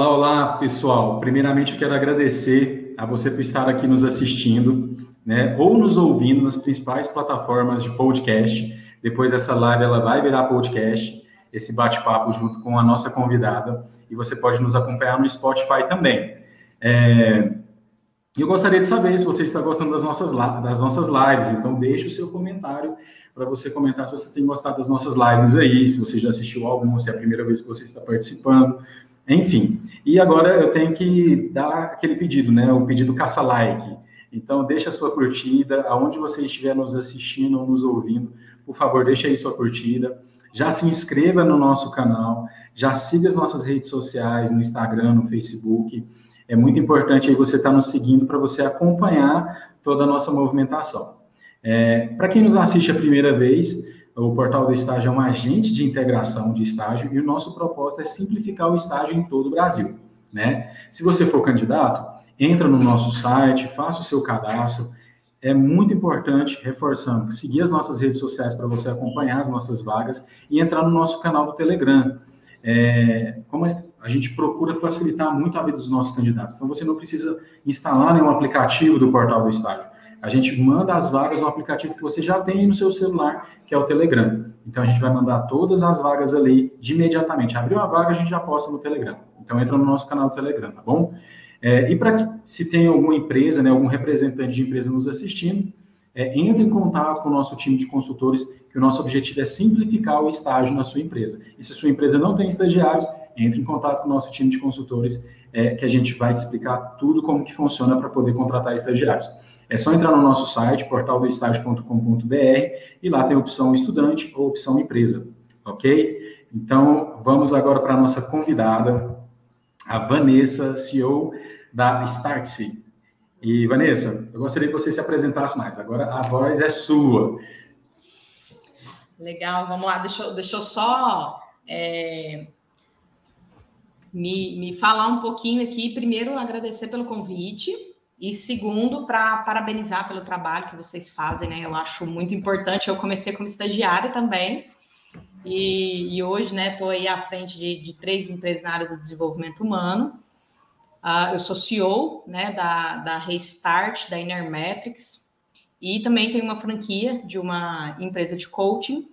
Olá, olá, pessoal. Primeiramente, eu quero agradecer a você por estar aqui nos assistindo, né, ou nos ouvindo nas principais plataformas de podcast. Depois essa live ela vai virar podcast, esse bate-papo junto com a nossa convidada, e você pode nos acompanhar no Spotify também. É, eu gostaria de saber se você está gostando das nossas, das nossas lives, então deixe o seu comentário para você comentar se você tem gostado das nossas lives aí, se você já assistiu alguma, se é a primeira vez que você está participando, enfim. E agora eu tenho que dar aquele pedido, né? O pedido caça-like. Então, deixa a sua curtida, aonde você estiver nos assistindo ou nos ouvindo, por favor, deixa aí sua curtida. Já se inscreva no nosso canal, já siga as nossas redes sociais, no Instagram, no Facebook. É muito importante aí você estar tá nos seguindo para você acompanhar toda a nossa movimentação. É, para quem nos assiste a primeira vez, o Portal do Estágio é um agente de integração de estágio e o nosso propósito é simplificar o estágio em todo o Brasil. Né? Se você for candidato, entra no nosso site, faça o seu cadastro. É muito importante, reforçando, seguir as nossas redes sociais para você acompanhar as nossas vagas e entrar no nosso canal do Telegram. É, como a gente procura facilitar muito a vida dos nossos candidatos. Então, você não precisa instalar nenhum aplicativo do Portal do Estágio a gente manda as vagas no aplicativo que você já tem no seu celular, que é o Telegram. Então a gente vai mandar todas as vagas ali de imediatamente. Abriu a vaga, a gente já posta no Telegram. Então entra no nosso canal do Telegram, tá bom? É, e para se tem alguma empresa, né, algum representante de empresa nos assistindo, é, entre em contato com o nosso time de consultores, que o nosso objetivo é simplificar o estágio na sua empresa. E se sua empresa não tem estagiários, entre em contato com o nosso time de consultores, é, que a gente vai te explicar tudo como que funciona para poder contratar estagiários. É só entrar no nosso site, portaldoestágio.com.br, e lá tem a opção estudante ou opção empresa, ok? Então, vamos agora para a nossa convidada, a Vanessa, CEO da Startse. E, Vanessa, eu gostaria que você se apresentasse mais. Agora a voz é sua. Legal, vamos lá. Deixa, eu, deixa eu só é, me, me falar um pouquinho aqui. Primeiro, agradecer pelo convite. E segundo, para parabenizar pelo trabalho que vocês fazem, né? Eu acho muito importante. Eu comecei como estagiária também, e, e hoje, né, estou aí à frente de, de, três empresas na área do desenvolvimento humano. Uh, eu sou CEO né, da, da Restart, da Inermetrics, e também tenho uma franquia de uma empresa de coaching,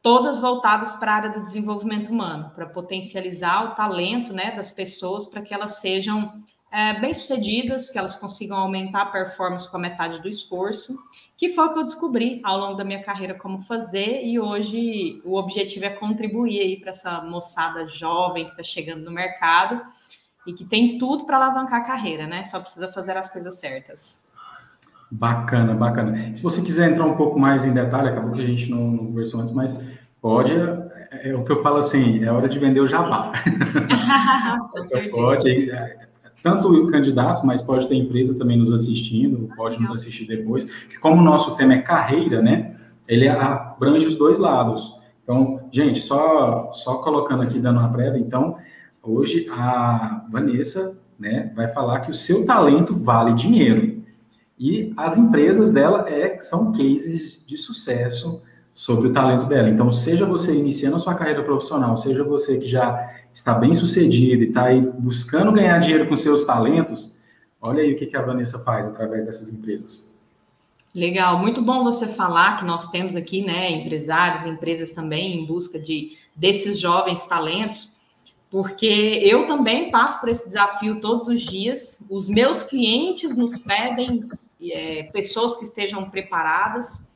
todas voltadas para a área do desenvolvimento humano, para potencializar o talento né, das pessoas para que elas sejam é, bem-sucedidas, que elas consigam aumentar a performance com a metade do esforço, que foi o que eu descobri ao longo da minha carreira como fazer, e hoje o objetivo é contribuir aí para essa moçada jovem que está chegando no mercado e que tem tudo para alavancar a carreira, né? Só precisa fazer as coisas certas. Bacana, bacana. Se você quiser entrar um pouco mais em detalhe, acabou que a gente não, não conversou antes, mas pode, é, é, o que eu falo assim, é hora de vender o jabá. pode, é, tanto candidatos, mas pode ter empresa também nos assistindo, pode nos assistir depois, que como o nosso tema é carreira, né, ele abrange os dois lados. Então, gente, só, só colocando aqui, dando uma prévia, então, hoje a Vanessa, né, vai falar que o seu talento vale dinheiro. E as empresas dela é, são cases de sucesso sobre o talento dela. Então, seja você iniciando a sua carreira profissional, seja você que já está bem sucedido e está aí buscando ganhar dinheiro com seus talentos, olha aí o que, a Vanessa faz através dessas empresas. Legal, muito bom você falar que nós temos aqui, né, empresários, empresas também em busca de desses jovens talentos, porque eu também passo por esse desafio todos os dias. Os meus clientes nos pedem é, pessoas que estejam preparadas.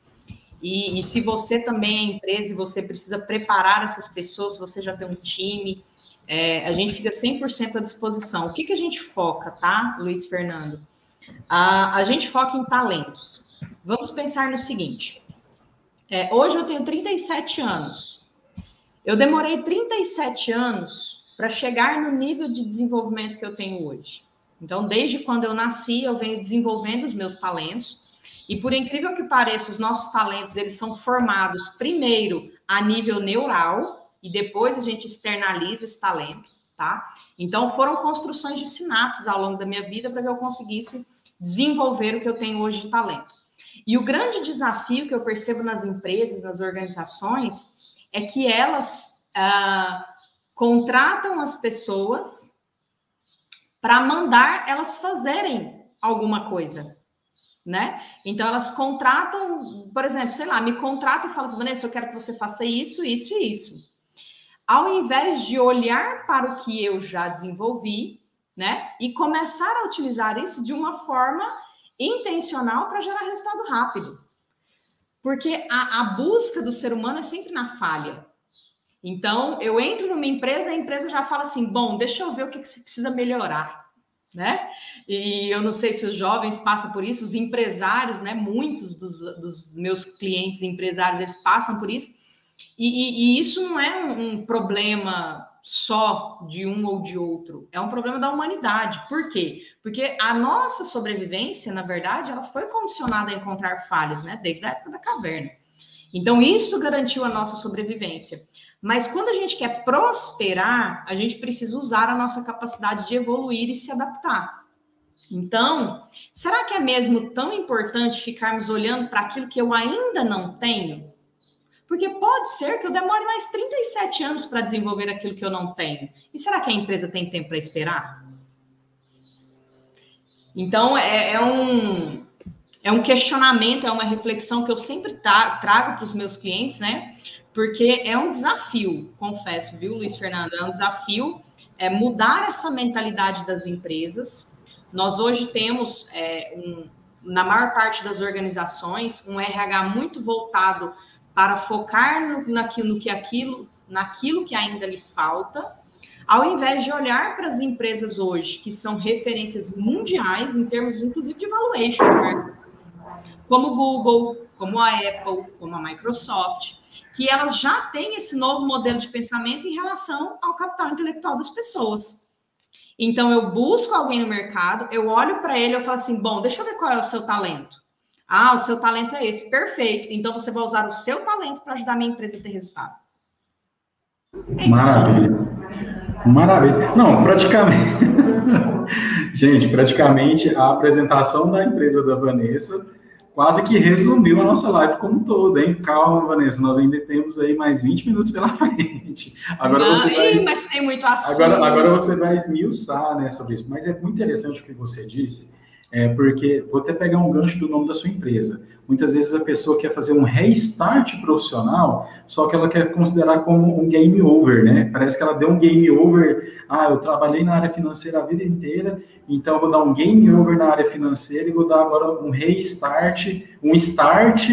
E, e, se você também é empresa e você precisa preparar essas pessoas, você já tem um time, é, a gente fica 100% à disposição. O que, que a gente foca, tá, Luiz Fernando? A, a gente foca em talentos. Vamos pensar no seguinte: é, hoje eu tenho 37 anos. Eu demorei 37 anos para chegar no nível de desenvolvimento que eu tenho hoje. Então, desde quando eu nasci, eu venho desenvolvendo os meus talentos. E por incrível que pareça, os nossos talentos eles são formados primeiro a nível neural, e depois a gente externaliza esse talento, tá? Então foram construções de sinapses ao longo da minha vida para que eu conseguisse desenvolver o que eu tenho hoje de talento. E o grande desafio que eu percebo nas empresas, nas organizações, é que elas ah, contratam as pessoas para mandar elas fazerem alguma coisa, né? Então elas contratam, por exemplo, sei lá, me contrata e fala assim, Vanessa, eu quero que você faça isso, isso e isso. Ao invés de olhar para o que eu já desenvolvi, né? E começar a utilizar isso de uma forma intencional para gerar resultado rápido. Porque a, a busca do ser humano é sempre na falha. Então, eu entro numa empresa, a empresa já fala assim: bom, deixa eu ver o que, que você precisa melhorar. Né? E eu não sei se os jovens passam por isso, os empresários, né? Muitos dos, dos meus clientes empresários eles passam por isso, e, e, e isso não é um, um, problema só de um ou de outro, é um problema da humanidade. Por quê? Porque a nossa sobrevivência, na verdade, ela foi condicionada a encontrar falhas, né? Desde a época da caverna. Então, isso garantiu a nossa sobrevivência. Mas quando a gente quer prosperar, a gente precisa usar a nossa capacidade de evoluir e se adaptar. Então, será que é mesmo tão importante ficarmos olhando para aquilo que eu ainda não tenho? Porque pode ser que eu demore mais 37 anos para desenvolver aquilo que eu não tenho. E será que a empresa tem tempo para esperar? Então, é, é, um, é um questionamento, é uma reflexão que eu sempre trago para os meus clientes, né? porque é um desafio, confesso, viu, Luiz Fernando? É um desafio é, mudar essa mentalidade das empresas. Nós hoje temos, é, um, na maior parte das organizações, um RH muito voltado para focar no, naquilo, que aquilo, naquilo que ainda lhe falta, ao invés de olhar para as empresas hoje, que são referências mundiais, em termos, inclusive, de valuation, né? como Google, como a Apple, como a Microsoft, que elas já têm esse novo modelo de pensamento em relação ao capital intelectual das pessoas. Então, eu busco alguém no mercado, eu olho para ele, eu falo assim: bom, deixa eu ver qual é o seu talento. Ah, o seu talento é esse, perfeito. Então, você vai usar o seu talento para ajudar a minha empresa a ter resultado. É Maravilha. Maravilha. Não, praticamente. Gente, praticamente a apresentação da empresa da Vanessa quase que resumiu a nossa live como um todo, hein? Calma, Vanessa, nós ainda temos aí mais 20 minutos pela frente. Agora Não, você vai, mas tem muito assunto. Agora, agora você vai esmiuçar né, sobre isso. Mas é muito interessante o que você disse, é, porque vou até pegar um gancho do nome da sua empresa. Muitas vezes a pessoa quer fazer um restart profissional, só que ela quer considerar como um game over, né? Parece que ela deu um game over. Ah, eu trabalhei na área financeira a vida inteira, então vou dar um game over na área financeira e vou dar agora um restart, um start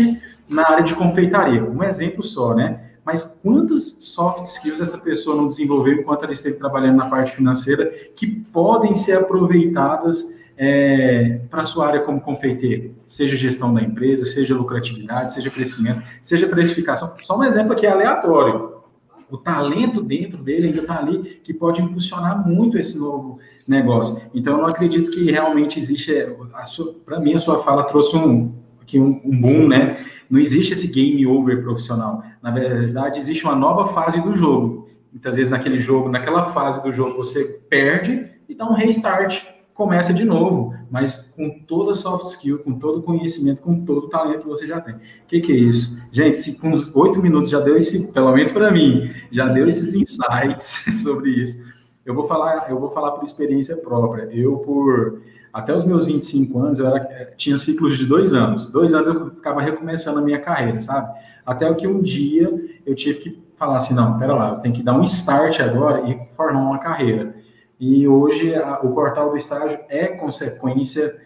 na área de confeitaria. Um exemplo só, né? Mas quantas soft skills essa pessoa não desenvolveu enquanto ela esteve trabalhando na parte financeira que podem ser aproveitadas é, para sua área como confeiteiro, seja gestão da empresa, seja lucratividade, seja crescimento, seja precificação. Só um exemplo aqui aleatório. O talento dentro dele ainda está ali que pode impulsionar muito esse novo negócio. Então, eu não acredito que realmente existe. Para mim, a sua fala trouxe um, aqui um, um boom, né? Não existe esse game over profissional. Na verdade, existe uma nova fase do jogo. Muitas vezes, naquele jogo, naquela fase do jogo, você perde e dá um restart começa de novo, mas com toda a soft skill, com todo o conhecimento, com todo o talento que você já tem. O que, que, é isso? Gente, se com oito minutos já deu esse, pelo menos para mim, já deu esses insights sobre isso. Eu vou falar, eu vou falar por experiência própria. Eu, por até os meus 25 anos, eu era, tinha ciclos de dois anos. Dois anos eu ficava recomeçando a minha carreira, sabe? Até que um dia eu tive que falar assim, não, pera lá, eu tenho que dar um start agora e formar uma carreira. E hoje a, o portal do estágio é consequência,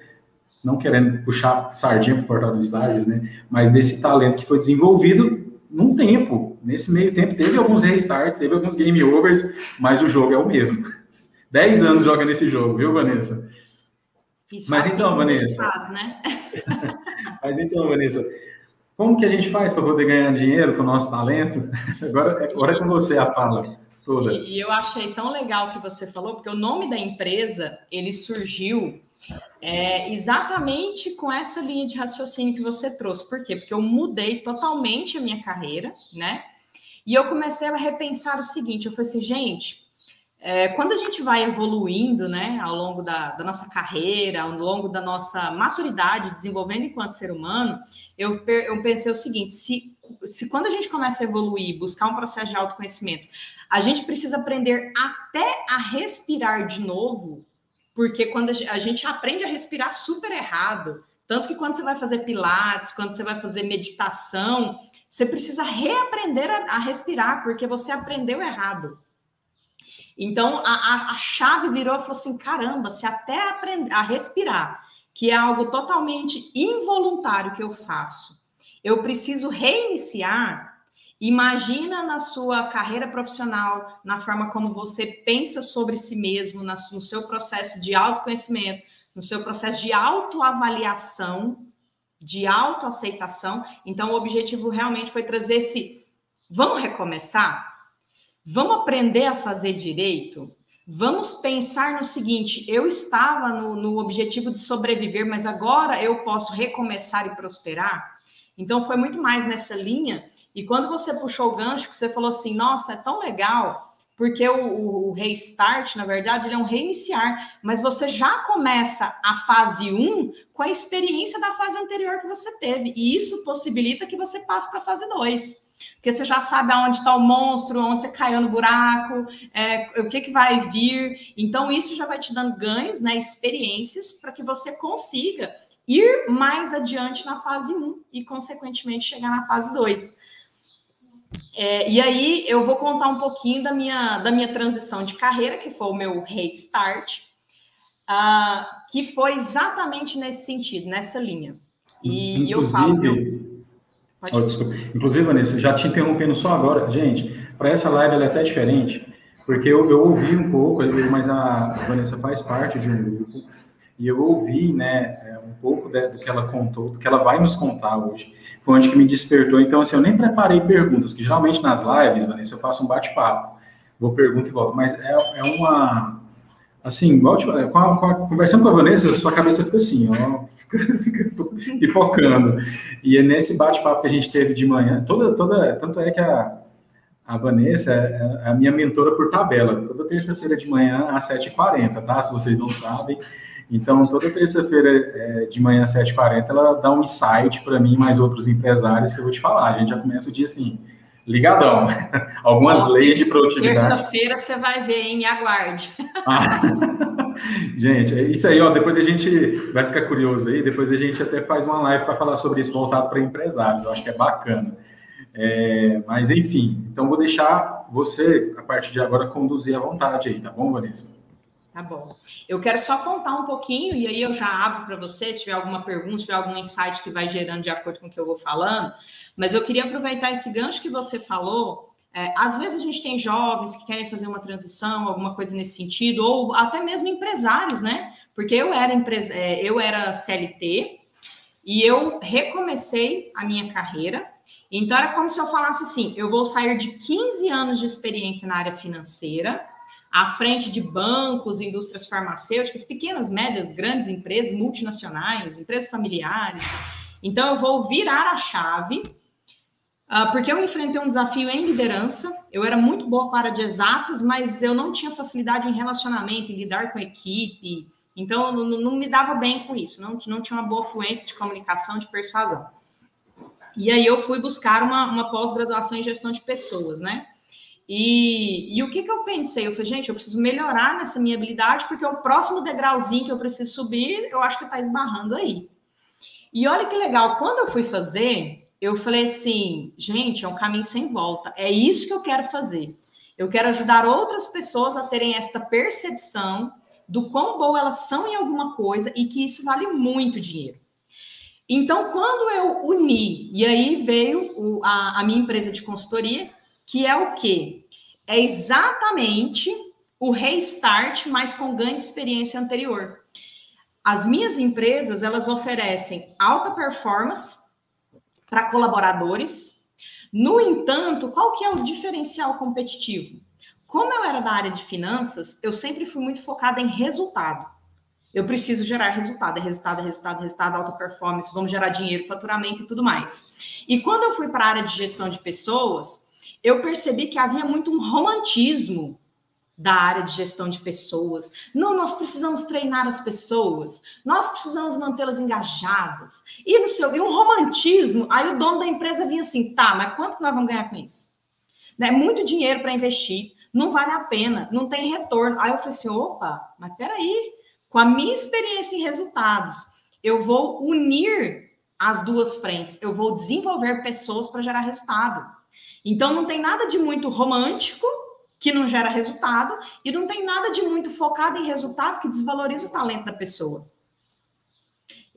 não querendo puxar sardinha para o portal do estágio, né? Mas desse talento que foi desenvolvido num tempo. Nesse meio tempo teve alguns restarts, teve alguns game overs, mas o jogo é o mesmo. Dez anos joga nesse jogo, viu, Vanessa? Isso mas assim então, Vanessa. Faz, né? mas então, Vanessa, como que a gente faz para poder ganhar dinheiro com o nosso talento? Agora, agora é com você a fala. E, e eu achei tão legal que você falou, porque o nome da empresa ele surgiu é, exatamente com essa linha de raciocínio que você trouxe. Por quê? Porque eu mudei totalmente a minha carreira, né? E eu comecei a repensar o seguinte: eu falei assim, gente, é, quando a gente vai evoluindo, né, ao longo da, da, nossa carreira, ao longo da nossa maturidade, desenvolvendo enquanto ser humano, eu, eu pensei o seguinte: se, se quando a gente começa a evoluir, buscar um processo de autoconhecimento, a gente precisa aprender até a respirar de novo, porque quando a gente aprende a respirar super errado, tanto que quando você vai fazer pilates, quando você vai fazer meditação, você precisa reaprender a, a respirar, porque você aprendeu errado. Então, a, a, a chave virou e falou assim: caramba, se até aprender a respirar, que é algo totalmente involuntário que eu faço, eu preciso reiniciar. Imagina na sua carreira profissional, na forma como você pensa sobre si mesmo, no seu processo de autoconhecimento, no seu processo de autoavaliação, de autoaceitação. Então, o objetivo realmente foi trazer esse. Vamos recomeçar? Vamos aprender a fazer direito? Vamos pensar no seguinte: eu estava no, no, objetivo de sobreviver, mas agora eu posso recomeçar e prosperar. Então foi muito mais nessa linha. E quando você puxou o gancho, você falou assim: nossa, é tão legal, porque o, o, o restart, na verdade, ele é um reiniciar, mas você já começa a fase 1 com a experiência da fase anterior que você teve. E isso possibilita que você passe para a fase 2 porque você já sabe aonde está o monstro, onde você caiu no buraco, é, o que, que vai vir. Então, isso já vai te dando ganhos, né, experiências, para que você consiga ir mais adiante na fase 1 e, consequentemente, chegar na fase 2. É, e aí eu vou contar um pouquinho da minha, da minha transição de carreira, que foi o meu restart, uh, que foi exatamente nesse sentido, nessa linha. E Inclusive, eu falo. Eu Oh, desculpa. Inclusive, Vanessa, já te interrompendo só agora, gente, para essa live ela é até diferente, porque eu, eu ouvi um pouco, mas a Vanessa faz parte de um grupo, e eu ouvi, né, pouco do que ela contou, do que ela vai nos contar hoje. Foi onde que me despertou. Então, assim, eu nem preparei perguntas, que geralmente nas lives, Vanessa, eu faço um bate-papo. Vou pergunta e volto. Mas é, é uma, assim, igual, tipo, com a, com a, conversando com a Vanessa, sua cabeça fica assim, ó, fica, pipocando. E é nesse bate-papo que a gente teve de manhã, toda, toda, tanto é que a, a Vanessa é, é a minha mentora por tabela, toda terça-feira de manhã às 7h40, tá? Se vocês não sabem. Então, toda terça-feira é, de manhã às 7h40, ela dá um insight para mim e mais outros empresários que eu vou te falar. A gente já começa o dia assim, ligadão. Algumas Bom, leis de produtividade. Terça-feira você vai ver, hein? Aguarde. Ah. Gente, é isso aí, ó. Depois a gente vai ficar curioso aí. Depois a gente até faz uma live para falar sobre isso voltado para empresários. Eu acho que é bacana. É, mas enfim, então vou deixar você, a partir de agora, conduzir à vontade aí, tá bom, Vanessa? Tá bom. Eu quero só contar um pouquinho, e aí eu já abro para você, se tiver alguma pergunta, se tiver algum insight que vai gerando de acordo com o que eu vou falando. Mas eu queria aproveitar esse gancho que você falou. É, às vezes a gente tem jovens que querem fazer uma transição, alguma coisa nesse sentido, ou até mesmo empresários, né? Porque eu era, empresa, é, eu era CLT e eu recomecei a minha carreira. Então era como se eu falasse assim: eu vou sair de 15 anos de experiência na área financeira à frente de bancos, indústrias farmacêuticas, pequenas, médias, grandes empresas, multinacionais, empresas familiares. Então, eu vou virar a chave, uh, porque eu enfrentei um desafio em liderança. Eu era muito boa com a área de exatas, mas eu não tinha facilidade em relacionamento, em lidar com equipe. Então, não, não me dava bem com isso, não, não tinha uma boa fluência de comunicação, de persuasão. E aí, eu fui buscar uma, uma pós-graduação em gestão de pessoas, né? E, e o que, que eu pensei? Eu falei, gente, eu preciso melhorar nessa minha habilidade, porque o próximo degrauzinho que eu preciso subir, eu acho que está esbarrando aí. E olha que legal, quando eu fui fazer, eu falei assim, gente, é um caminho sem volta. É isso que eu quero fazer. Eu quero ajudar outras pessoas a terem esta percepção do quão boa elas são em alguma coisa e que isso vale muito dinheiro. Então, quando eu uni, e aí veio o, a, a minha empresa de consultoria, que é o quê? É exatamente o restart, mas com ganho de experiência anterior. As minhas empresas, elas oferecem alta performance para colaboradores. No entanto, qual que é o diferencial competitivo? Como eu era da área de finanças, eu sempre fui muito focada em resultado. Eu preciso gerar resultado, é resultado, é resultado, é resultado, alta performance, vamos gerar dinheiro, faturamento e tudo mais. E quando eu fui para a área de gestão de pessoas, eu percebi que havia muito um romantismo da área de gestão de pessoas. Não, nós precisamos treinar as pessoas, nós precisamos mantê-las engajadas. E, no seu, e um romantismo, aí o dono da empresa vinha assim, tá, mas quanto nós vamos ganhar com isso? É muito dinheiro para investir, não vale a pena, não tem retorno. Aí eu falei assim, opa, mas peraí, com a minha experiência em resultados, eu vou unir as duas frentes, eu vou desenvolver pessoas para gerar resultado. Então, não tem nada de muito romântico que não gera resultado, e não tem nada de muito focado em resultado que desvaloriza o talento da pessoa.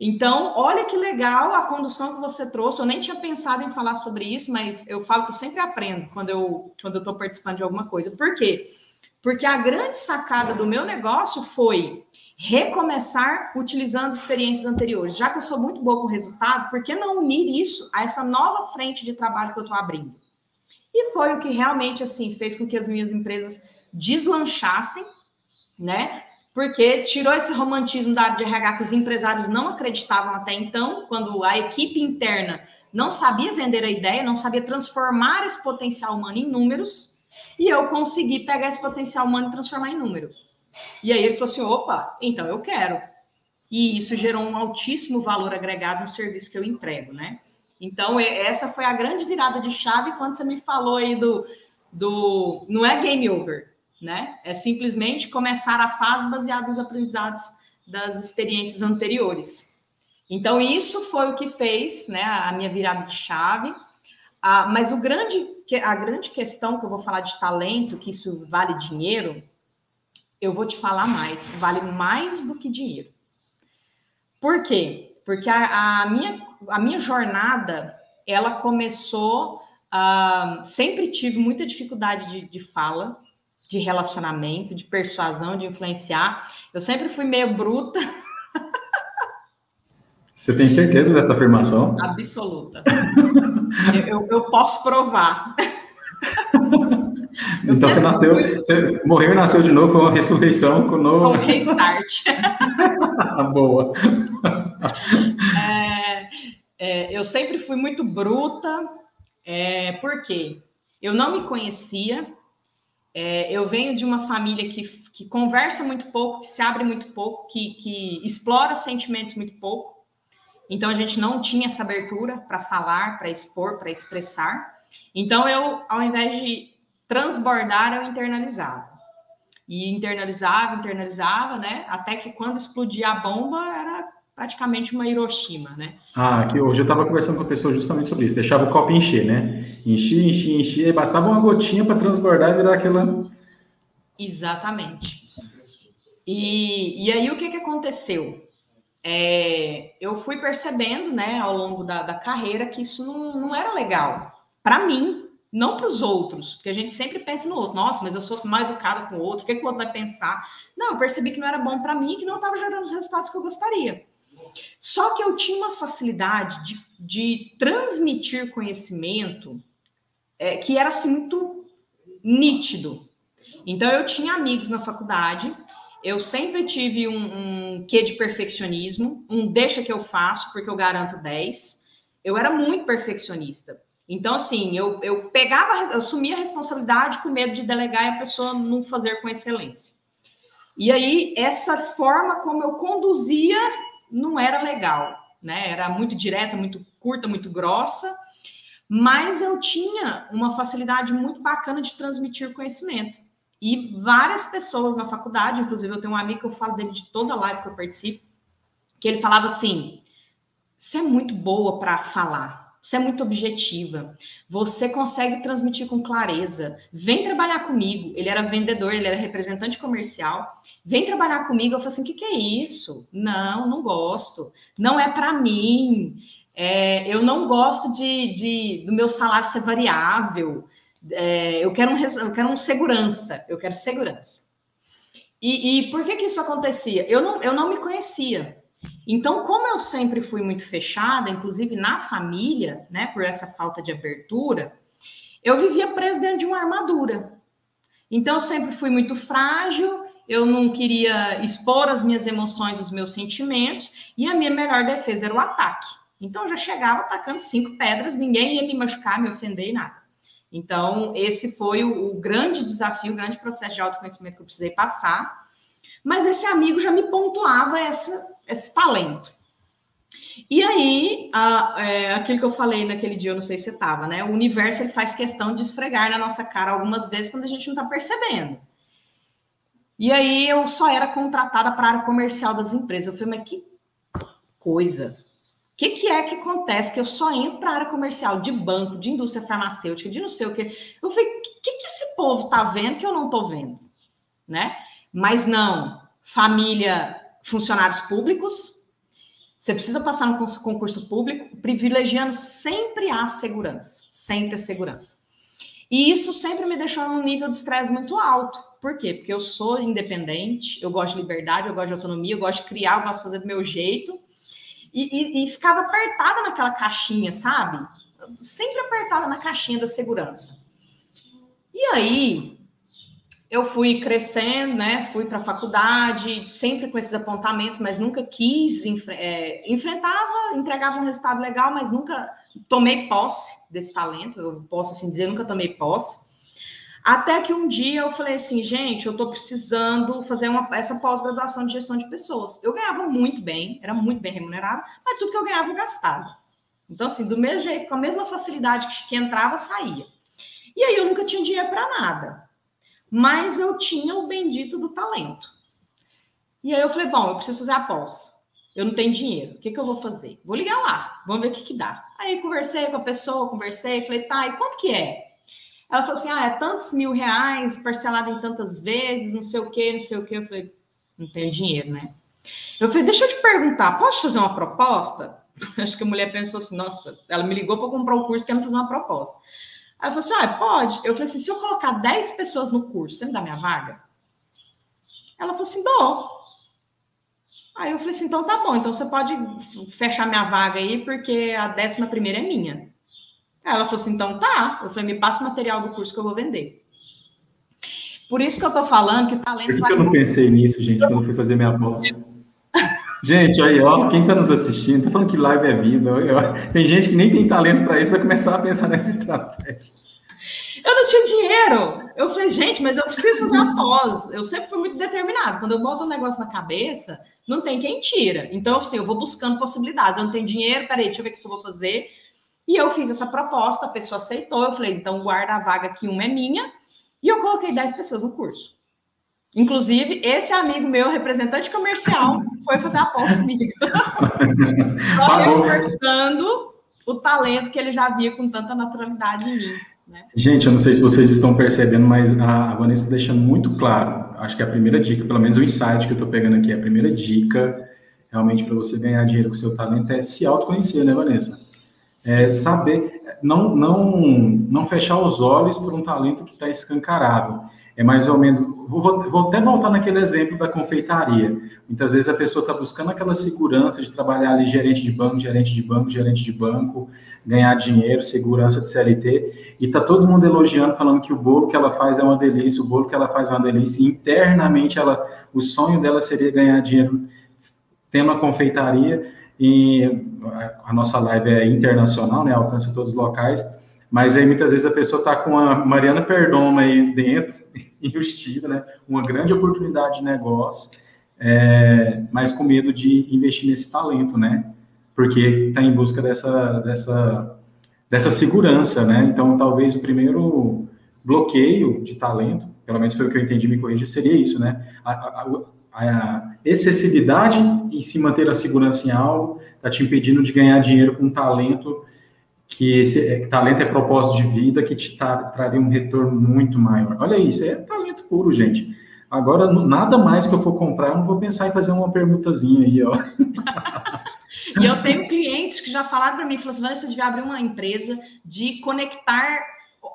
Então, olha que legal a condução que você trouxe. Eu nem tinha pensado em falar sobre isso, mas eu falo que eu sempre aprendo quando eu quando estou participando de alguma coisa. Por quê? Porque a grande sacada do meu negócio foi recomeçar utilizando experiências anteriores. Já que eu sou muito boa com resultado, por que não unir isso a essa nova frente de trabalho que eu estou abrindo? E foi o que realmente assim fez com que as minhas empresas deslanchassem, né? Porque tirou esse romantismo da área de RH que os empresários não acreditavam até então, quando a equipe interna não sabia vender a ideia, não sabia transformar esse potencial humano em números, e eu consegui pegar esse potencial humano e transformar em número. E aí ele falou assim: opa, então eu quero. E isso gerou um altíssimo valor agregado no serviço que eu entrego, né? Então, essa foi a grande virada de chave quando você me falou aí do. do não é game over, né? É simplesmente começar a fase baseada nos aprendizados das experiências anteriores. Então, isso foi o que fez né, a minha virada de chave. Ah, mas o grande, a grande questão que eu vou falar de talento, que isso vale dinheiro, eu vou te falar mais. Vale mais do que dinheiro. Por quê? Porque a, a minha a minha jornada, ela começou. Uh, sempre tive muita dificuldade de, de fala, de relacionamento, de persuasão, de influenciar. Eu sempre fui meio bruta. Você tem certeza dessa afirmação? Absoluta. eu, eu, eu, posso provar. então você nasceu, você morreu e nasceu de novo, foi uma ressurreição com novo. Foi um restart. Boa. É, é, eu sempre fui muito bruta, é, porque eu não me conhecia, é, eu venho de uma família que, que conversa muito pouco, que se abre muito pouco, que, que explora sentimentos muito pouco. Então a gente não tinha essa abertura para falar, para expor, para expressar. Então eu, ao invés de transbordar, eu internalizava. E internalizava, internalizava, né? Até que quando explodia a bomba, era praticamente uma Hiroshima, né? Ah, que hoje eu estava conversando com a pessoa justamente sobre isso. Deixava o copo encher, né? Enchia, enchia, enchia, e bastava uma gotinha para transbordar e virar aquela. Exatamente. E, e aí o que, que aconteceu? É, eu fui percebendo, né, ao longo da, da carreira, que isso não, não era legal. Para mim, não para os outros, porque a gente sempre pensa no outro. Nossa, mas eu sou mal educada com o outro, o que, que o outro vai pensar? Não, eu percebi que não era bom para mim, que não estava gerando os resultados que eu gostaria. Só que eu tinha uma facilidade de, de transmitir conhecimento é, que era assim muito nítido. Então, eu tinha amigos na faculdade, eu sempre tive um, um quê de perfeccionismo, um deixa que eu faço, porque eu garanto 10. Eu era muito perfeccionista. Então, assim, eu, eu pegava, eu assumia a responsabilidade com medo de delegar e a pessoa não fazer com excelência. E aí, essa forma como eu conduzia não era legal, né? Era muito direta, muito curta, muito grossa, mas eu tinha uma facilidade muito bacana de transmitir conhecimento. E várias pessoas na faculdade, inclusive eu tenho um amigo que eu falo dele de toda live que eu participo, que ele falava assim: você é muito boa para falar, você é muito objetiva, você consegue transmitir com clareza. Vem trabalhar comigo. Ele era vendedor, ele era representante comercial. Vem trabalhar comigo. Eu falei assim: o que, que é isso? Não, não gosto. Não é para mim. É, eu não gosto de, de, do meu salário ser variável. É, eu, quero um, eu quero um segurança. Eu quero segurança. E, e por que, que isso acontecia? Eu não, eu não me conhecia. Então, como eu sempre fui muito fechada, inclusive na família, né, por essa falta de abertura, eu vivia presa dentro de uma armadura. Então, eu sempre fui muito frágil, eu não queria expor as minhas emoções, os meus sentimentos, e a minha melhor defesa era o ataque. Então, eu já chegava atacando cinco pedras, ninguém ia me machucar, me ofender e nada. Então, esse foi o, o grande desafio, o grande processo de autoconhecimento que eu precisei passar. Mas esse amigo já me pontuava essa, esse talento. E aí, a, é, aquilo que eu falei naquele dia, eu não sei se você estava, né? O universo ele faz questão de esfregar na nossa cara algumas vezes quando a gente não está percebendo. E aí eu só era contratada para a área comercial das empresas. Eu falei, mas que coisa. O que, que é que acontece que eu só entro para a área comercial de banco, de indústria farmacêutica, de não sei o quê? Eu falei, o que, que esse povo tá vendo que eu não tô vendo? Né? Mas não, família, funcionários públicos, você precisa passar no concurso público, privilegiando sempre a segurança, sempre a segurança. E isso sempre me deixou num nível de estresse muito alto. Por quê? Porque eu sou independente, eu gosto de liberdade, eu gosto de autonomia, eu gosto de criar, eu gosto de fazer do meu jeito. E, e, e ficava apertada naquela caixinha, sabe? Sempre apertada na caixinha da segurança. E aí, eu fui crescendo, né? Fui para a faculdade, sempre com esses apontamentos, mas nunca quis é, enfrentava, entregava um resultado legal, mas nunca tomei posse desse talento. Eu posso assim dizer, nunca tomei posse. Até que um dia eu falei assim, gente, eu estou precisando fazer uma, essa pós-graduação de gestão de pessoas. Eu ganhava muito bem, era muito bem remunerado, mas tudo que eu ganhava eu gastava. Então, assim, do mesmo jeito, com a mesma facilidade que, que entrava, saía. E aí eu nunca tinha dinheiro para nada. Mas eu tinha o bendito do talento. E aí eu falei, bom, eu preciso fazer a pós. Eu não tenho dinheiro. O que, que eu vou fazer? Vou ligar lá, vamos ver o que, que dá. Aí conversei com a pessoa, conversei, falei, tá, e quanto que é? Ela falou assim: ah, é tantos mil reais, parcelado em tantas vezes, não sei o quê, não sei o quê. Eu falei, não tenho dinheiro, né? Eu falei, deixa eu te perguntar, posso fazer uma proposta? Acho que a mulher pensou assim, nossa, ela me ligou para comprar um curso, quer me fazer uma proposta. Aí eu falei assim, ah, pode. Eu falei assim, se eu colocar 10 pessoas no curso, você me dá minha vaga? Ela falou assim, dou. Aí eu falei assim, então tá bom, então você pode fechar minha vaga aí, porque a décima primeira é minha. Ela falou assim: então tá. Eu falei: me passa o material do curso que eu vou vender. Por isso que eu tô falando que talento. Por que, que eu não pensei nisso, gente, quando eu fui fazer minha voz? Gente, aí, ó, quem tá nos assistindo, tá falando que live é vida. Ó, tem gente que nem tem talento para isso, vai começar a pensar nessa estratégia. Eu não tinha dinheiro. Eu falei, gente, mas eu preciso fazer a pós. Eu sempre fui muito determinado. Quando eu boto um negócio na cabeça, não tem quem tira. Então, assim, eu vou buscando possibilidades. Eu não tenho dinheiro, peraí, deixa eu ver o que eu vou fazer. E eu fiz essa proposta, a pessoa aceitou. Eu falei, então guarda a vaga que uma é minha. E eu coloquei 10 pessoas no curso. Inclusive, esse amigo meu, representante comercial, foi fazer a aposta comigo. Só reforçando o talento que ele já via com tanta naturalidade em mim. Né? Gente, eu não sei se vocês estão percebendo, mas a Vanessa está deixando muito claro. Acho que a primeira dica, pelo menos o insight que eu estou pegando aqui, a primeira dica realmente para você ganhar dinheiro com seu talento é se autoconhecer, né, Vanessa? É saber, não, não, não fechar os olhos por um talento que está escancarado. É mais ou menos. Vou, vou, até voltar naquele exemplo da confeitaria. Muitas vezes a pessoa está buscando aquela segurança de trabalhar ali gerente de banco, gerente de banco, gerente de banco, ganhar dinheiro, segurança de CLT, e está todo mundo elogiando, falando que o bolo que ela faz é uma delícia, o bolo que ela faz é uma delícia, e internamente ela, o sonho dela seria ganhar dinheiro tendo a confeitaria e a nossa live é internacional, né? Alcança todos os locais. Mas aí muitas vezes a pessoa está com a Mariana Perdoma aí dentro, investida, né? Uma grande oportunidade de negócio, é, mas com medo de investir nesse talento, né? Porque está em busca dessa, dessa, dessa segurança, né? Então, talvez o primeiro bloqueio de talento, pelo menos foi o que eu entendi, me corrija, seria isso, né? A, a, a excessividade em se manter a segurança em algo está te impedindo de ganhar dinheiro com talento que esse é, talento é propósito de vida que te tá, traria um retorno muito maior. Olha isso, é talento puro, gente. Agora, nada mais que eu for comprar, eu não vou pensar em fazer uma permutazinha aí, ó. e eu tenho clientes que já falaram para mim, falaram assim, você devia abrir uma empresa de conectar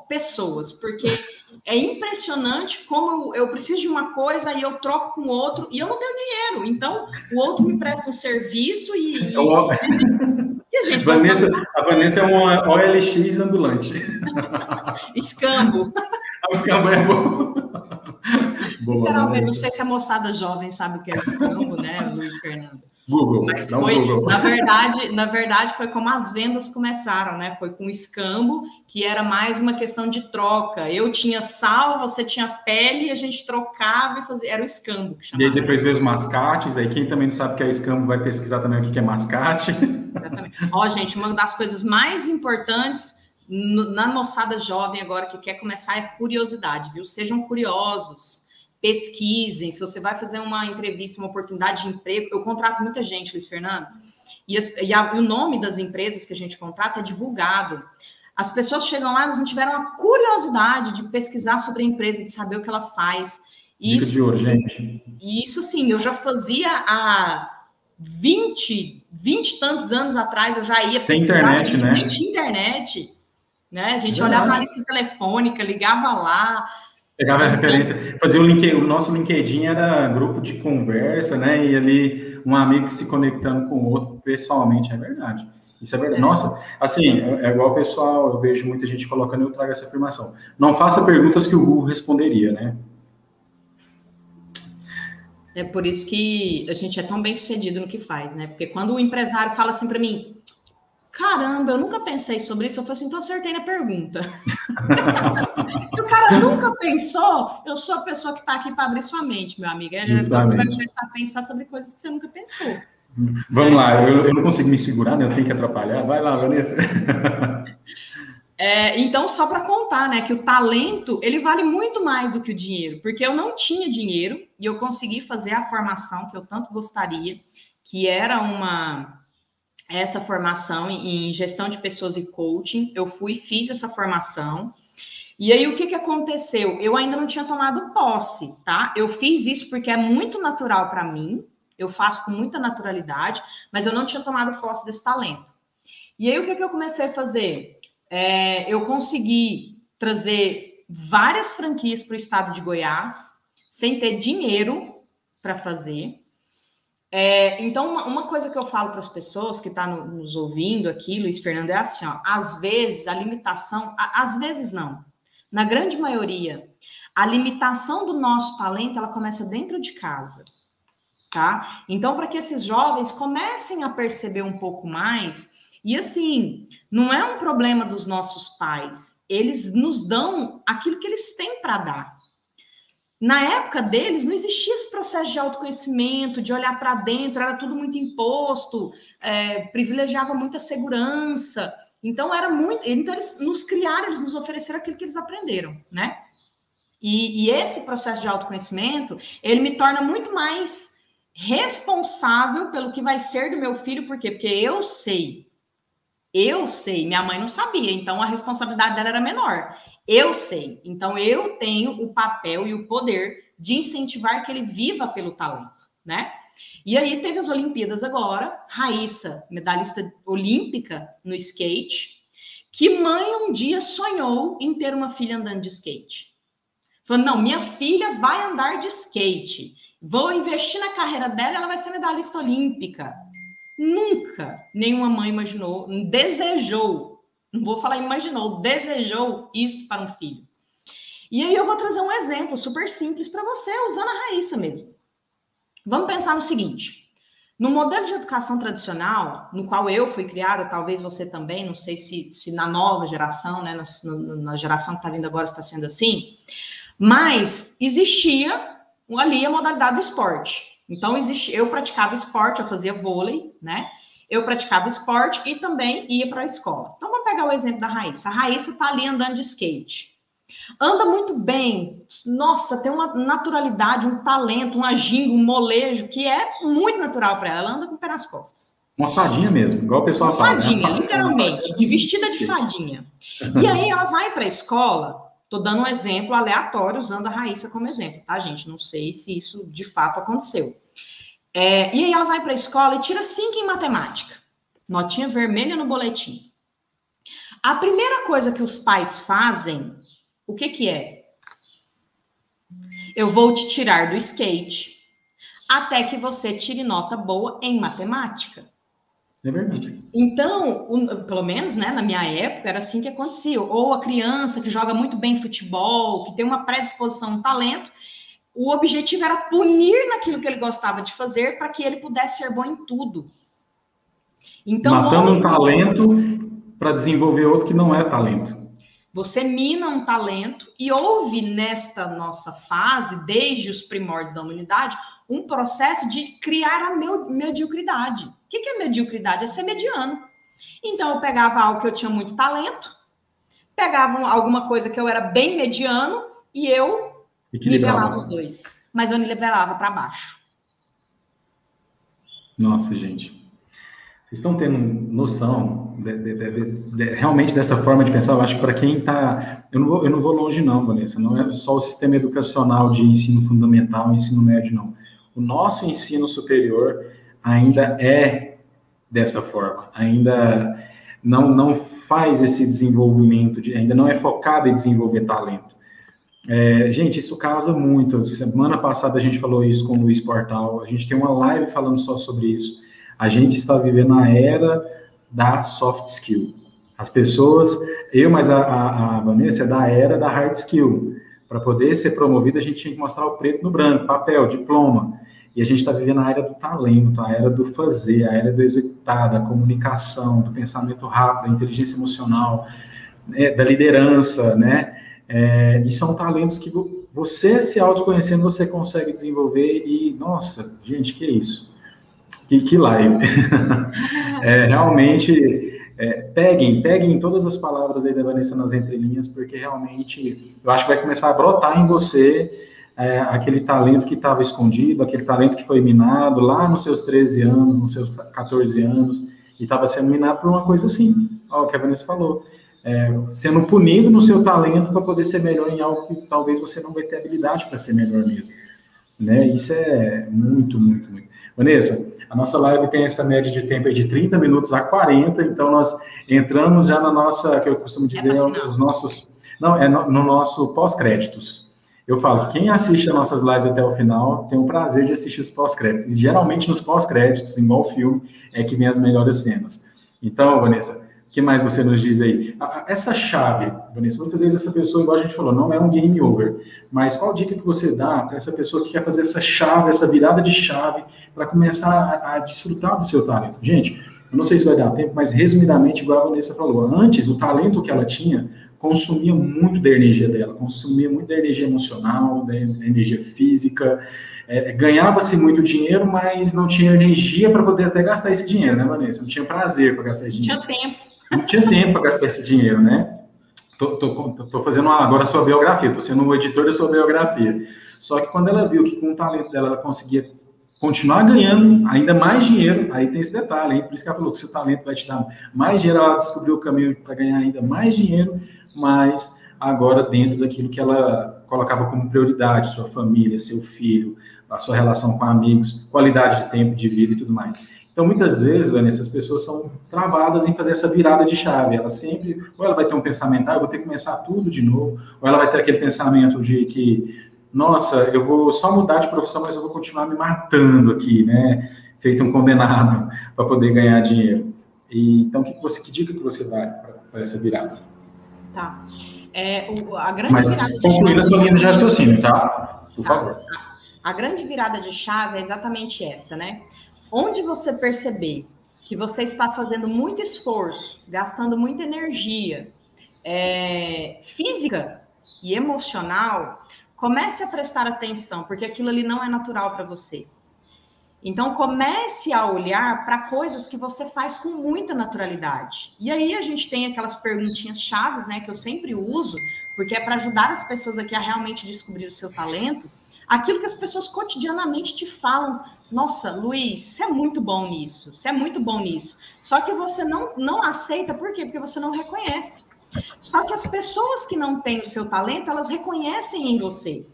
pessoas, porque é impressionante como eu, preciso de uma coisa e eu troco com outro e eu não tenho dinheiro. Então, o outro me presta um serviço e. e, e a gente Vanessa, a Vanessa é uma OLX ambulante. Escambo. o escambo é bom. Boa, não sei se a moçada jovem sabe o que é escambo, né, Luiz Fernando? Google, Mas foi, Google. na verdade, na verdade foi como as vendas começaram, né? Foi com escambo, que era mais uma questão de troca. Eu tinha sal, você tinha pele, a gente trocava e fazia, era o escambo que chamava. E aí depois veio os mascates, aí quem também não sabe o que é escambo vai pesquisar também o que é mascate. Exatamente. Ó, gente, uma das coisas mais importantes na moçada jovem agora que quer começar é curiosidade, viu? Sejam curiosos pesquisem. Se você vai fazer uma entrevista, uma oportunidade de emprego, eu contrato muita gente, Luiz Fernando, e, as, e, a, e o nome das empresas que a gente contrata é divulgado. As pessoas chegam lá, elas não tiveram a curiosidade de pesquisar sobre a empresa, de saber o que ela faz. Isso, de ouro, gente. Isso sim, eu já fazia há 20, 20 e tantos anos atrás, eu já ia Sem internet, né? Nem tinha internet. Né? A gente olhava na lista telefônica, ligava lá. Pegava a referência, fazia o LinkedIn, o nosso LinkedIn era grupo de conversa, né? E ali um amigo se conectando com o outro pessoalmente, é verdade. Isso é verdade. Nossa, assim, é, é igual o pessoal, eu vejo muita gente colocando eu trago essa afirmação. Não faça perguntas que o Google responderia, né? É por isso que a gente é tão bem sucedido no que faz, né? Porque quando o empresário fala assim para mim, caramba, eu nunca pensei sobre isso, eu falo assim, então acertei na pergunta. Se o cara nunca pensou, eu sou a pessoa que está aqui para abrir sua mente, meu amigo. É, você vai começar a pensar sobre coisas que você nunca pensou. Vamos lá, eu, eu não consigo me segurar, né? Eu tenho que atrapalhar. Vai lá, Vanessa. É, então, só para contar, né, que o talento ele vale muito mais do que o dinheiro, porque eu não tinha dinheiro e eu consegui fazer a formação que eu tanto gostaria, que era uma essa formação em gestão de pessoas e coaching. Eu fui, fiz essa formação. E aí, o que, que aconteceu? Eu ainda não tinha tomado posse, tá? Eu fiz isso porque é muito natural para mim, eu faço com muita naturalidade, mas eu não tinha tomado posse desse talento. E aí, o que, que eu comecei a fazer? É, eu consegui trazer várias franquias para o estado de Goiás, sem ter dinheiro para fazer. É, então, uma, uma, coisa que eu falo para as pessoas que estão tá no, nos ouvindo aqui, Luiz Fernando, é assim: ó, às vezes a limitação, a, às vezes não, na grande maioria, a limitação do nosso talento ela começa dentro de casa. Tá? Então, para que esses jovens comecem a perceber um pouco mais, e assim, não é um problema dos nossos pais, eles nos dão aquilo que eles têm para dar. Na época deles, não existia esse processo de autoconhecimento, de olhar para dentro, era tudo muito imposto, é, privilegiava muita segurança. Então, era muito. Então, eles nos criaram, eles nos ofereceram aquilo que eles aprenderam, né? E, e esse processo de autoconhecimento, ele me torna muito mais responsável pelo que vai ser do meu filho, por quê? Porque eu sei. Eu sei, minha mãe não sabia, então a responsabilidade dela era menor. Eu sei. Então, eu tenho o papel e o poder de incentivar que ele viva pelo talento, né? E aí teve as Olimpíadas agora, Raíssa, medalhista olímpica no skate, que mãe um dia sonhou em ter uma filha andando de skate. Falou: não, minha filha vai andar de skate. Vou investir na carreira dela, ela vai ser medalhista olímpica. Nunca nenhuma mãe imaginou, desejou não vou falar imaginou, desejou isso para um filho. E aí eu vou trazer um exemplo super simples para você, usando a Raíssa mesmo. Vamos pensar no seguinte: no modelo de educação tradicional, no qual eu fui criada, talvez você também, não sei se, se na nova geração, né, na, na geração que está vindo agora está sendo assim, mas existia ali a modalidade do esporte. Então, existe, eu praticava esporte, eu fazia vôlei, né? Eu praticava esporte e também ia para a escola. Então, vamos pegar o exemplo da Raíssa. A Raíssa está ali andando de skate. Anda muito bem. Nossa, tem uma naturalidade, um talento, um agingo, um molejo que é muito natural para ela. Ela anda com o pé nas costas. Uma fadinha mesmo, igual o pessoal fala. Né? Fadinha, né? literalmente, de vestida de fadinha. E aí ela vai para a escola. Tô dando um exemplo aleatório usando a Raíssa como exemplo, tá, gente? Não sei se isso de fato aconteceu. É, e aí ela vai para a escola e tira cinco em matemática. Notinha vermelha no boletim. A primeira coisa que os pais fazem, o que que é? Eu vou te tirar do skate até que você tire nota boa em matemática. É verdade. Então, pelo menos, né, na minha época, era assim que acontecia. Ou a criança que joga muito bem futebol, que tem uma predisposição, um talento, o objetivo era punir naquilo que ele gostava de fazer para que ele pudesse ser bom em tudo. Então, Matando um talento para desenvolver outro que não é talento. Você mina um talento e houve nesta nossa fase, desde os primórdios da humanidade, um processo de criar a mediocridade. O que é mediocridade? É ser mediano. Então, eu pegava algo que eu tinha muito talento, pegava alguma coisa que eu era bem mediano e eu nivelava os dois. mas eu nivelava para baixo. Nossa, gente. Vocês estão tendo noção de, de, de, realmente dessa forma de pensar? Eu acho que para quem está. Eu, não vou, eu não vou longe, não, Vanessa. Não é só o sistema educacional de ensino fundamental, ensino médio, não. O nosso ensino superior ainda é dessa forma. Ainda não, não faz esse desenvolvimento, de, ainda não é focado em desenvolver talento. É, gente, isso casa muito. Semana passada a gente falou isso com o Luiz Portal, a gente tem uma live falando só sobre isso. A gente está vivendo a era da soft skill. As pessoas, eu, mas a, a, a Vanessa é da era da hard skill. Para poder ser promovido, a gente tinha que mostrar o preto no branco, papel, diploma. E a gente está vivendo a era do talento, a era do fazer, a era do executar, da comunicação, do pensamento rápido, da inteligência emocional, né, da liderança, né? É, e são talentos que você se autoconhecendo, você consegue desenvolver e, nossa, gente, que isso? Que, que live! é, realmente, é, peguem, peguem todas as palavras aí da Vanessa nas entrelinhas, porque realmente eu acho que vai começar a brotar em você é, aquele talento que estava escondido, aquele talento que foi minado lá nos seus 13 anos, nos seus 14 anos, e estava sendo minado por uma coisa assim, ó, o que a Vanessa falou, é, sendo punido no seu talento para poder ser melhor em algo que talvez você não vai ter habilidade para ser melhor mesmo. Né? Isso é muito, muito, muito. Vanessa, a nossa live tem essa média de tempo de 30 minutos a 40, então nós entramos já na nossa, que eu costumo dizer, é os nossos. Não, é no, no nosso pós-créditos. Eu falo que quem assiste as nossas lives até o final tem o prazer de assistir os pós-créditos. E geralmente nos pós-créditos, igual filme, é que vem as melhores cenas. Então, Vanessa, o que mais você nos diz aí? Essa chave, Vanessa, muitas vezes essa pessoa, igual a gente falou, não é um game over. Mas qual dica que você dá para essa pessoa que quer fazer essa chave, essa virada de chave, para começar a, a desfrutar do seu talento? Gente, eu não sei se vai dar tempo, mas resumidamente, igual a Vanessa falou, antes o talento que ela tinha consumia muito da energia dela, consumia muito da energia emocional, da energia física. É, Ganhava-se muito dinheiro, mas não tinha energia para poder até gastar esse dinheiro, né, Vanessa? Não tinha prazer para gastar esse dinheiro. Não tinha tempo. Não tinha tempo para gastar esse dinheiro, né? Tô, tô, tô fazendo agora a sua biografia, tô sendo o editor da sua biografia. Só que quando ela viu que com o talento dela ela conseguia continuar ganhando ainda mais dinheiro, aí tem esse detalhe, por isso que ela falou que seu talento vai te dar mais dinheiro, ela descobriu o caminho para ganhar ainda mais dinheiro, mas agora dentro daquilo que ela colocava como prioridade, sua família, seu filho, a sua relação com amigos, qualidade de tempo, de vida e tudo mais. Então, muitas vezes, Vanessa, as pessoas são travadas em fazer essa virada de chave. Ela sempre, ou ela vai ter um pensamento, ah, eu vou ter que começar tudo de novo, ou ela vai ter aquele pensamento de que, nossa, eu vou só mudar de profissão, mas eu vou continuar me matando aqui, né? Feito um condenado para poder ganhar dinheiro. E, então, que, você, que dica que você dá para essa virada? Tá. É, o, a grande Mas, virada de concluindo a sua linha de raciocínio, tá? Por tá. favor. A grande virada de chave é exatamente essa, né? Onde você perceber que você está fazendo muito esforço, gastando muita energia é, física e emocional, comece a prestar atenção, porque aquilo ali não é natural para você. Então comece a olhar para coisas que você faz com muita naturalidade. E aí a gente tem aquelas perguntinhas chaves, né, que eu sempre uso, porque é para ajudar as pessoas aqui a realmente descobrir o seu talento. Aquilo que as pessoas cotidianamente te falam, nossa, Luiz, você é muito bom nisso, você é muito bom nisso. Só que você não, não aceita, por quê? Porque você não reconhece. Só que as pessoas que não têm o seu talento, elas reconhecem em você.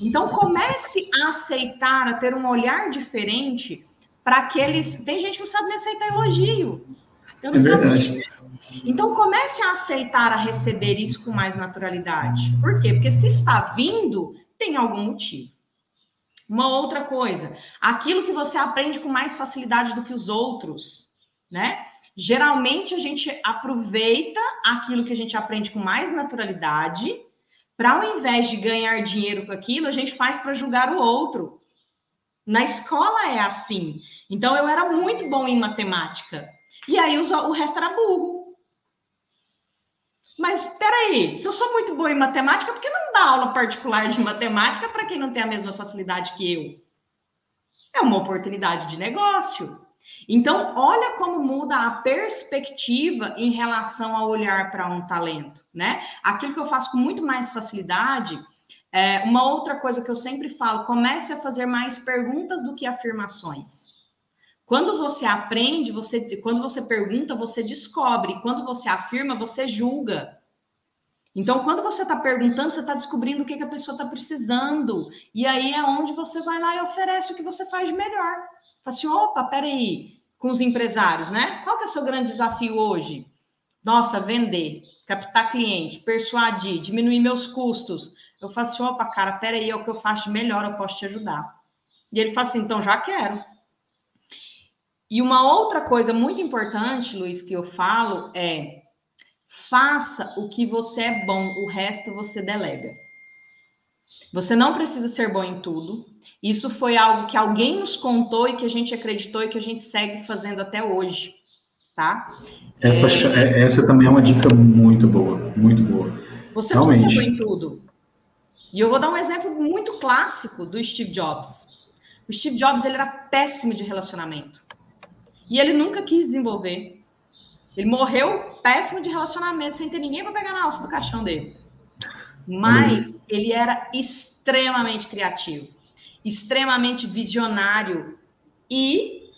Então comece a aceitar, a ter um olhar diferente para aqueles. Tem gente que não sabe nem aceitar elogio. Eu não é verdade. Então comece a aceitar, a receber isso com mais naturalidade. Por quê? Porque se está vindo, tem algum motivo. Uma outra coisa, aquilo que você aprende com mais facilidade do que os outros, né? Geralmente a gente aproveita aquilo que a gente aprende com mais naturalidade para ao invés de ganhar dinheiro com aquilo, a gente faz para julgar o outro. Na escola é assim. Então eu era muito bom em matemática. E aí o resto era burro. Mas espera aí, se eu sou muito boa em matemática, por que não dá aula particular de matemática para quem não tem a mesma facilidade que eu? É uma oportunidade de negócio. Então, olha como muda a perspectiva em relação a olhar para um talento, né? Aquilo que eu faço com muito mais facilidade, É, uma outra coisa que eu sempre falo: comece a fazer mais perguntas do que afirmações. Quando você aprende, você, quando você pergunta, você descobre. Quando você afirma, você julga. Então, quando você está perguntando, você está descobrindo o que, que a pessoa está precisando. E aí é onde você vai lá e oferece o que você faz de melhor. Fala assim, opa, peraí, com os empresários, né? Qual que é o seu grande desafio hoje? Nossa, vender, captar cliente, persuadir, diminuir meus custos. Eu falo assim, opa, cara, peraí, é o que eu faço de melhor, eu posso te ajudar. E ele fala assim, então já quero. E uma outra coisa muito importante, Luiz, que eu falo é faça o que você é bom, o resto você delega. Você não precisa ser bom em tudo. Isso foi algo que alguém nos contou e que a gente acreditou e que a gente segue fazendo até hoje, tá? Essa, é... essa também é uma dica muito boa, muito boa. Você não precisa ser bom em tudo. E eu vou dar um exemplo muito clássico do Steve Jobs. O Steve Jobs ele era péssimo de relacionamento. E ele nunca quis desenvolver. Ele morreu péssimo de relacionamento, sem ter ninguém para pegar na alça do caixão dele. Mas ele era extremamente criativo, extremamente visionário e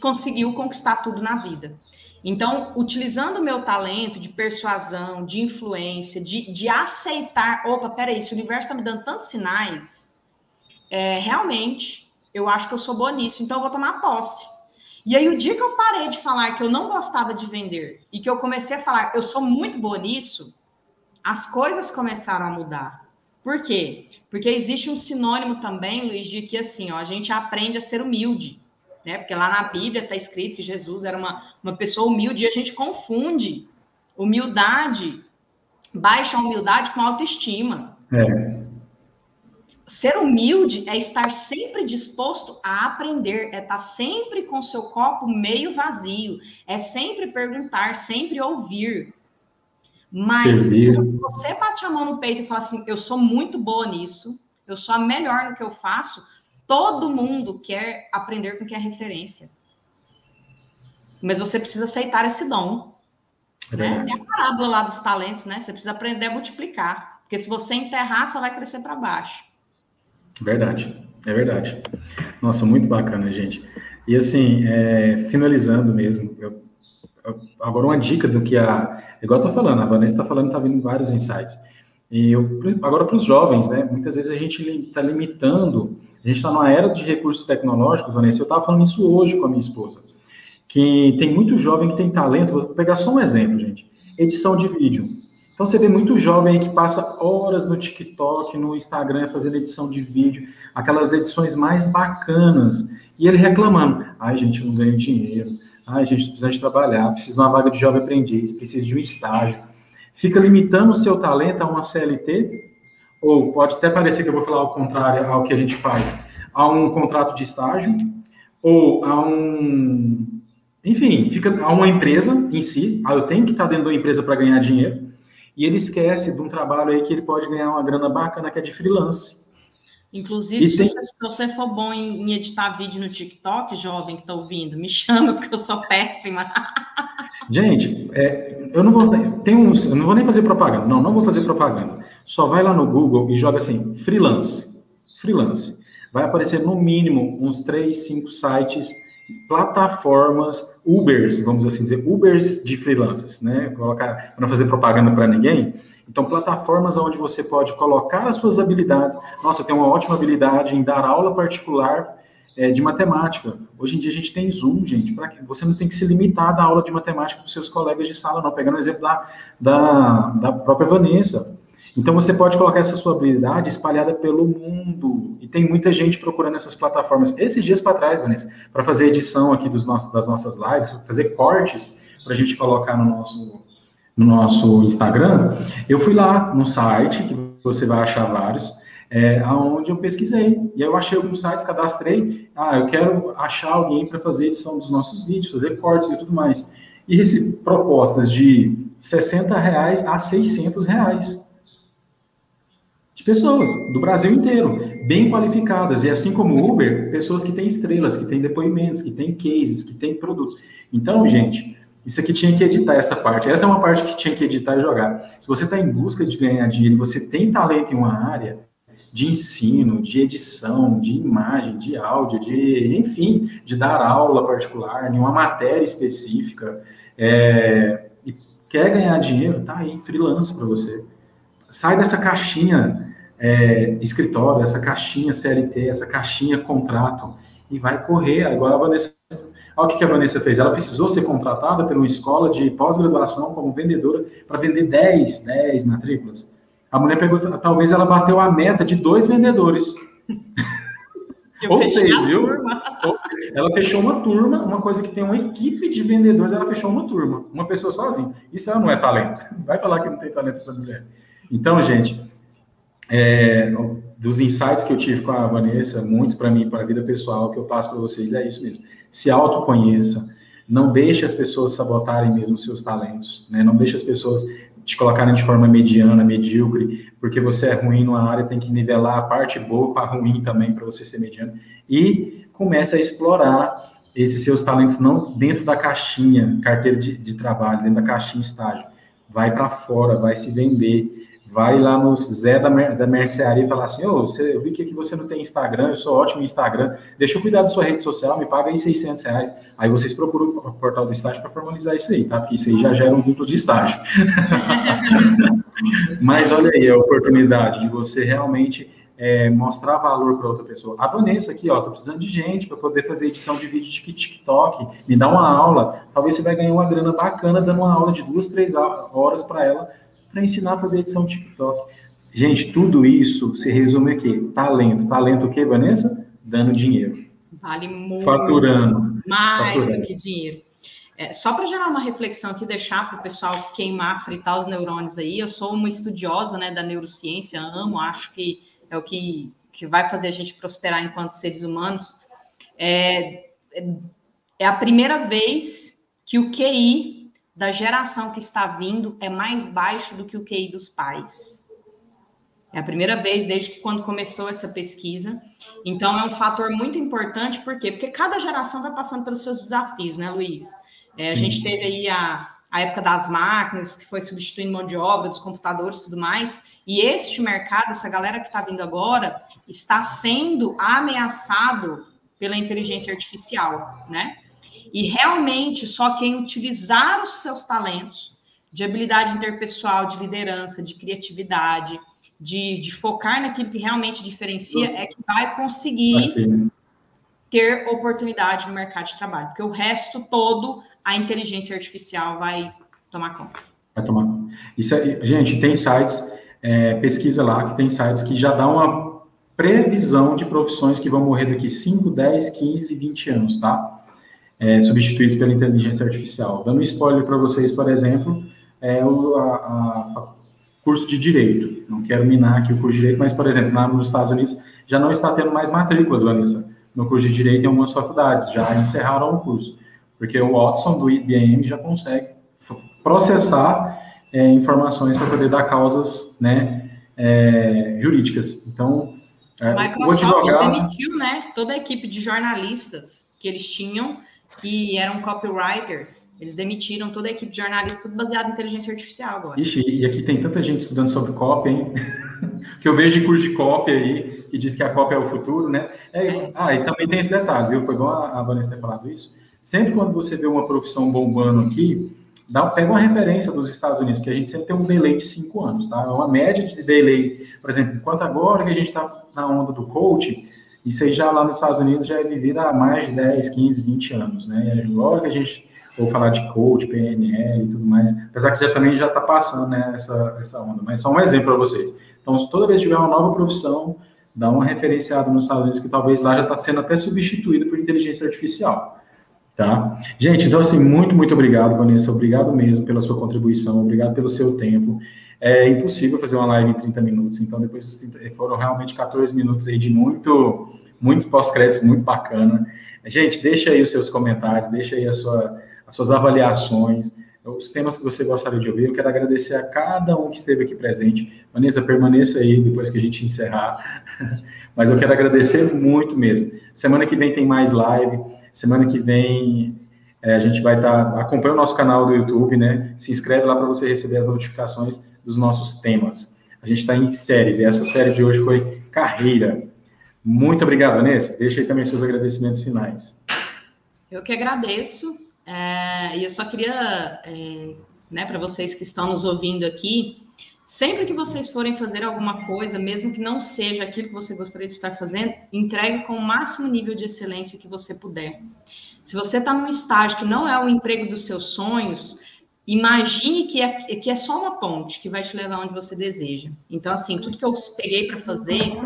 conseguiu conquistar tudo na vida. Então, utilizando o meu talento de persuasão, de influência, de, de aceitar, opa, peraí, se o universo está me dando tantos sinais, é, realmente, eu acho que eu sou boa nisso, então eu vou tomar posse. E aí, o dia que eu parei de falar que eu não gostava de vender e que eu comecei a falar, eu sou muito boa nisso, as coisas começaram a mudar. Por quê? Porque existe um sinônimo também, Luiz, de que assim, ó, a gente aprende a ser humilde né? Porque lá na Bíblia está escrito que Jesus era uma, uma pessoa humilde e a gente confunde humildade, baixa humildade com autoestima. É. Ser humilde é estar sempre disposto a aprender, é estar sempre com seu copo meio vazio, é sempre perguntar, sempre ouvir. Mas quando você bate a mão no peito e fala assim: eu sou muito boa nisso, eu sou a melhor no que eu faço, Todo mundo quer aprender com que é referência. Mas você precisa aceitar esse dom. É, né? é a parábola lá dos talentos, né? Você precisa aprender a multiplicar. Porque se você enterrar, só vai crescer para baixo. Verdade, é verdade. Nossa, muito bacana, gente. E assim, é, finalizando mesmo, eu, eu, agora uma dica do que a. Igual eu tô falando, a Vanessa está falando, está vindo vários insights. E eu, agora para os jovens, né? Muitas vezes a gente está limitando a gente está numa era de recursos tecnológicos, Vanessa. Eu estava falando isso hoje com a minha esposa. Que tem muito jovem que tem talento. Vou pegar só um exemplo, gente. Edição de vídeo. Então você vê muito jovem que passa horas no TikTok, no Instagram, fazendo edição de vídeo, aquelas edições mais bacanas. E ele reclamando: ai, gente, eu não ganho dinheiro. Ai, gente, precisa de trabalhar, preciso de uma vaga de jovem aprendiz, preciso de um estágio. Fica limitando o seu talento a uma CLT ou pode até parecer que eu vou falar ao contrário ao que a gente faz, a um contrato de estágio, ou a um. Enfim, fica a uma empresa em si, ah, eu tenho que estar dentro da empresa para ganhar dinheiro, e ele esquece de um trabalho aí que ele pode ganhar uma grana bacana, que é de freelance. Inclusive, se, tem... você, for bom em, editar vídeo no TikTok, jovem que está ouvindo, me chama, porque eu sou péssima. Gente, é, eu não vou tem uns, eu não vou nem fazer propaganda. Não, não vou fazer propaganda. Só vai lá no Google e joga assim, freelance. Freelance. Vai aparecer no mínimo uns três, cinco sites, plataformas, Ubers, vamos assim dizer, Ubers de freelancers, né? Colocar para não fazer propaganda para ninguém. Então, plataformas onde você pode colocar as suas habilidades. Nossa, eu tenho uma ótima habilidade em dar aula particular é, de matemática. Hoje em dia a gente tem Zoom, gente, para que você não tem que se limitar a dar aula de matemática para os seus colegas de sala, não. Pegando o exemplo da, da, da própria Vanessa. Então você pode colocar essa sua habilidade espalhada pelo mundo. E tem muita gente procurando essas plataformas. Esses dias para trás, Vanessa, para fazer edição aqui dos nossos, das nossas lives, fazer cortes para a gente colocar no nosso, no nosso Instagram, eu fui lá no site, que você vai achar vários, é, aonde eu pesquisei. E eu achei alguns sites, cadastrei. Ah, eu quero achar alguém para fazer edição dos nossos vídeos, fazer cortes e tudo mais. E recebi propostas de 60 reais a 600 reais. De pessoas do Brasil inteiro, bem qualificadas. E assim como o Uber, pessoas que têm estrelas, que têm depoimentos, que têm cases, que têm produto. Então, gente, Isso aqui tinha que editar essa parte. Essa é uma parte que tinha que editar e jogar. Se você está em busca de ganhar dinheiro e você tem talento em uma área de ensino, de edição, de imagem, de áudio, de enfim, de dar aula particular, em uma matéria específica, é, e quer ganhar dinheiro, tá aí, freelance para você. Sai dessa caixinha é, escritório, essa caixinha CLT, essa caixinha contrato, e vai correr. Agora a Vanessa Olha o que a Vanessa fez. Ela precisou ser contratada por uma escola de pós-graduação como vendedora para vender 10, 10 matrículas. A mulher pegou, talvez ela bateu a meta de dois vendedores. Ou fez, viu? Ela fechou uma turma, uma coisa que tem uma equipe de vendedores, ela fechou uma turma, uma pessoa sozinha. Isso ela não é talento. Vai falar que não tem talento essa mulher. Então, gente, é, dos insights que eu tive com a Vanessa, muitos para mim, para a vida pessoal, que eu passo para vocês, é isso mesmo. Se autoconheça, não deixe as pessoas sabotarem mesmo seus talentos, né? não deixe as pessoas te colocarem de forma mediana, medíocre, porque você é ruim numa área, tem que nivelar a parte boa com a ruim também para você ser mediano. E comece a explorar esses seus talentos não dentro da caixinha, carteira de, de trabalho, dentro da caixinha estágio. Vai para fora, vai se vender, vai lá no Zé da, mer da mercearia e falar assim, ô, oh, eu vi que aqui você não tem Instagram, eu sou ótimo em Instagram, deixa eu cuidar da sua rede social, me paga aí 600 reais. Aí vocês procuram o portal do estágio para formalizar isso aí, tá? Porque isso aí já gera um duplo de estágio. Mas olha aí a oportunidade de você realmente é, mostrar valor para outra pessoa. A Vanessa aqui, ó, tô precisando de gente para poder fazer edição de vídeo de TikTok, me dá uma aula. Talvez você vai ganhar uma grana bacana dando uma aula de duas, três horas para ela para ensinar a fazer edição TikTok. Gente, tudo isso se resume aqui: talento. Talento o quê, Vanessa? Dando dinheiro. Vale muito. Faturando. Mais faturando. do que dinheiro. É, só para gerar uma reflexão aqui, deixar para o pessoal queimar, fritar os neurônios aí. Eu sou uma estudiosa né, da neurociência, amo, acho que é o que, que vai fazer a gente prosperar enquanto seres humanos. É, é a primeira vez que o QI da geração que está vindo é mais baixo do que o QI dos pais. É a primeira vez desde que quando começou essa pesquisa. Então, é um fator muito importante, por quê? Porque cada geração vai passando pelos seus desafios, né, Luiz? É, a gente teve aí a, a época das máquinas, que foi substituindo mão de obra, dos computadores e tudo mais. E este mercado, essa galera que está vindo agora, está sendo ameaçado pela inteligência artificial, né? E realmente só quem utilizar os seus talentos de habilidade interpessoal, de liderança, de criatividade, de, de focar naquilo que realmente diferencia, é que vai conseguir ter oportunidade no mercado de trabalho. Porque o resto todo, a inteligência artificial vai tomar conta. Vai tomar conta. Isso é, gente, tem sites, é, pesquisa lá, que tem sites que já dão uma previsão de profissões que vão morrer daqui 5, 10, 15, 20 anos, tá? É, substituídos pela inteligência artificial. Dando um spoiler para vocês, por exemplo, é o a, a, curso de direito. Não quero minar aqui o curso de direito, mas, por exemplo, nos Estados Unidos já não está tendo mais matrículas, Vanessa, no curso de direito em algumas faculdades, já encerraram o curso, porque o Watson do IBM já consegue processar é, informações para poder dar causas né, é, jurídicas. Então, é, Microsoft o advogado... demitiu né, toda a equipe de jornalistas que eles tinham que eram copywriters, eles demitiram toda a equipe de jornalistas, tudo baseado em inteligência artificial agora. Ixi, e aqui tem tanta gente estudando sobre copy, hein? que eu vejo de curso de copy aí, que diz que a copy é o futuro, né? É, é. Ah, e também tem esse detalhe, viu? Foi bom a Vanessa ter falado isso. Sempre quando você vê uma profissão bombando aqui, dá, pega uma referência dos Estados Unidos, porque a gente sempre tem um delay de cinco anos, tá? É uma média de delay. Por exemplo, enquanto agora que a gente está na onda do coaching, isso aí já lá nos Estados Unidos já é vivido há mais de 10, 15, 20 anos, né? E logo a gente ou falar de coach, PNL e tudo mais, apesar que já também já está passando né, essa, essa onda, mas só um exemplo para vocês. Então, toda vez que tiver uma nova profissão, dá uma referenciada nos Estados Unidos que talvez lá já está sendo até substituído por inteligência artificial. Tá? Gente, então assim, muito, muito obrigado, Vanessa, obrigado mesmo pela sua contribuição, obrigado pelo seu tempo. É impossível fazer uma live em 30 minutos, então depois dos 30, foram realmente 14 minutos aí de muito, muitos pós-créditos, muito bacana. Gente, deixa aí os seus comentários, deixa aí sua, as suas avaliações, os temas que você gostaria de ouvir. Eu quero agradecer a cada um que esteve aqui presente. Vanessa, permaneça aí depois que a gente encerrar. Mas eu quero agradecer muito mesmo. Semana que vem tem mais live. Semana que vem É, a gente vai estar. Tá, acompanha o nosso canal do YouTube, né? Se inscreve lá para você receber as notificações dos nossos temas. A gente está em séries, e essa série de hoje foi Carreira. Muito obrigado, Vanessa. Deixa aí também seus agradecimentos finais. Eu que agradeço. É, e eu só queria, é, né, para vocês que estão nos ouvindo aqui, sempre que vocês forem fazer alguma coisa, mesmo que não seja aquilo que você gostaria de estar fazendo, entregue com o máximo nível de excelência que você puder. Se você está num estágio que não é o emprego dos seus sonhos, imagine que é, que é só uma ponte que vai te levar onde você deseja. Então, assim, tudo que eu peguei para fazer,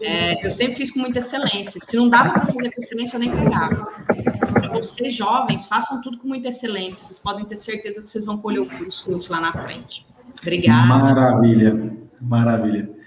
é, eu sempre fiz com muita excelência. Se não dava para fazer com excelência, eu nem pegava. Vocês jovens, façam tudo com muita excelência. Vocês podem ter certeza que vocês vão colher os frutos lá na frente. Obrigada. Maravilha, maravilha.